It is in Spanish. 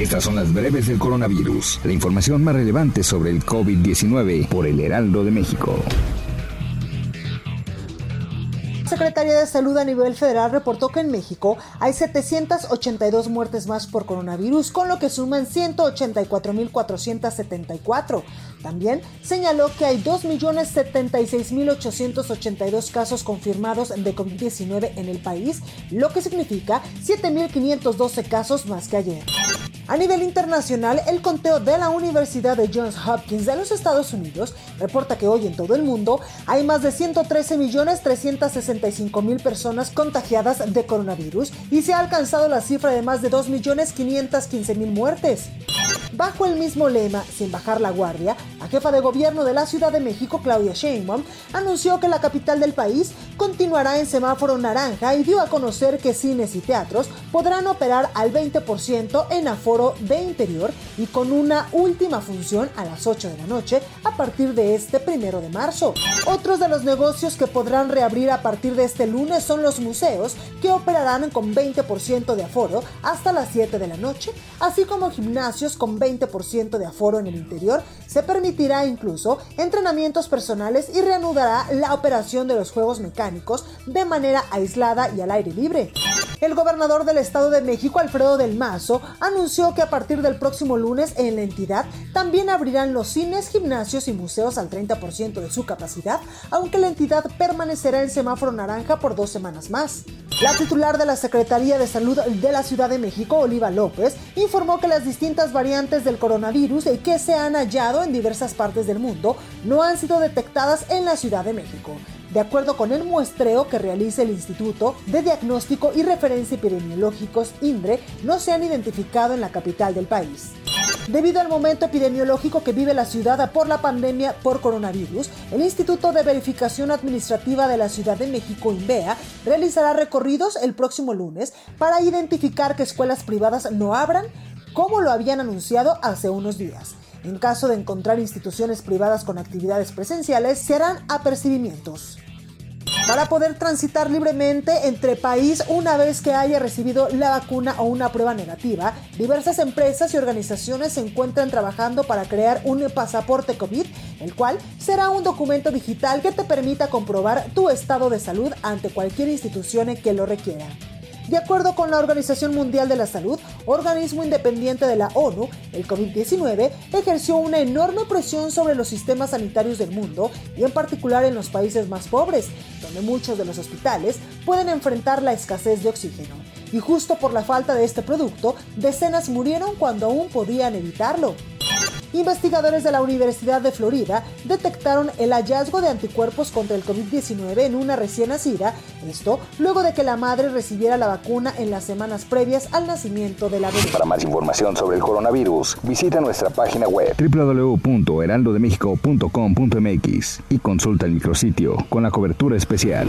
Estas son las breves del coronavirus. La información más relevante sobre el COVID-19 por el Heraldo de México. Secretaría de Salud a nivel federal reportó que en México hay 782 muertes más por coronavirus, con lo que suman 184.474. También señaló que hay 2.076.882 casos confirmados de COVID-19 en el país, lo que significa 7.512 casos más que ayer. A nivel internacional, el conteo de la Universidad de Johns Hopkins de los Estados Unidos reporta que hoy en todo el mundo hay más de 113.365.000 personas contagiadas de coronavirus y se ha alcanzado la cifra de más de 2.515.000 muertes. Bajo el mismo lema, sin bajar la guardia, jefa de gobierno de la Ciudad de México, Claudia Sheinbaum, anunció que la capital del país continuará en semáforo naranja y dio a conocer que cines y teatros podrán operar al 20% en aforo de interior y con una última función a las 8 de la noche a partir de este primero de marzo. Otros de los negocios que podrán reabrir a partir de este lunes son los museos, que operarán con 20% de aforo hasta las 7 de la noche, así como gimnasios con 20% de aforo en el interior. Se permitirá incluso entrenamientos personales y reanudará la operación de los juegos mecánicos de manera aislada y al aire libre. El gobernador del Estado de México, Alfredo del Mazo, anunció que a partir del próximo lunes en la entidad también abrirán los cines, gimnasios y museos al 30% de su capacidad, aunque la entidad permanecerá en semáforo naranja por dos semanas más. La titular de la Secretaría de Salud de la Ciudad de México, Oliva López, informó que las distintas variantes del coronavirus que se han hallado en diversas partes del mundo no han sido detectadas en la Ciudad de México de acuerdo con el muestreo que realiza el Instituto de Diagnóstico y Referencia Epidemiológicos INDRE, no se han identificado en la capital del país. Debido al momento epidemiológico que vive la ciudad por la pandemia por coronavirus, el Instituto de Verificación Administrativa de la Ciudad de México, INVEA, realizará recorridos el próximo lunes para identificar que escuelas privadas no abran, como lo habían anunciado hace unos días. En caso de encontrar instituciones privadas con actividades presenciales, se harán apercibimientos. Para poder transitar libremente entre país una vez que haya recibido la vacuna o una prueba negativa, diversas empresas y organizaciones se encuentran trabajando para crear un pasaporte COVID, el cual será un documento digital que te permita comprobar tu estado de salud ante cualquier institución que lo requiera. De acuerdo con la Organización Mundial de la Salud, organismo independiente de la ONU, el COVID-19 ejerció una enorme presión sobre los sistemas sanitarios del mundo y en particular en los países más pobres, donde muchos de los hospitales pueden enfrentar la escasez de oxígeno. Y justo por la falta de este producto, decenas murieron cuando aún podían evitarlo investigadores de la Universidad de Florida detectaron el hallazgo de anticuerpos contra el COVID-19 en una recién nacida, esto luego de que la madre recibiera la vacuna en las semanas previas al nacimiento de la bebé. Para más información sobre el coronavirus, visita nuestra página web www.heraldodemexico.com.mx y consulta el micrositio con la cobertura especial.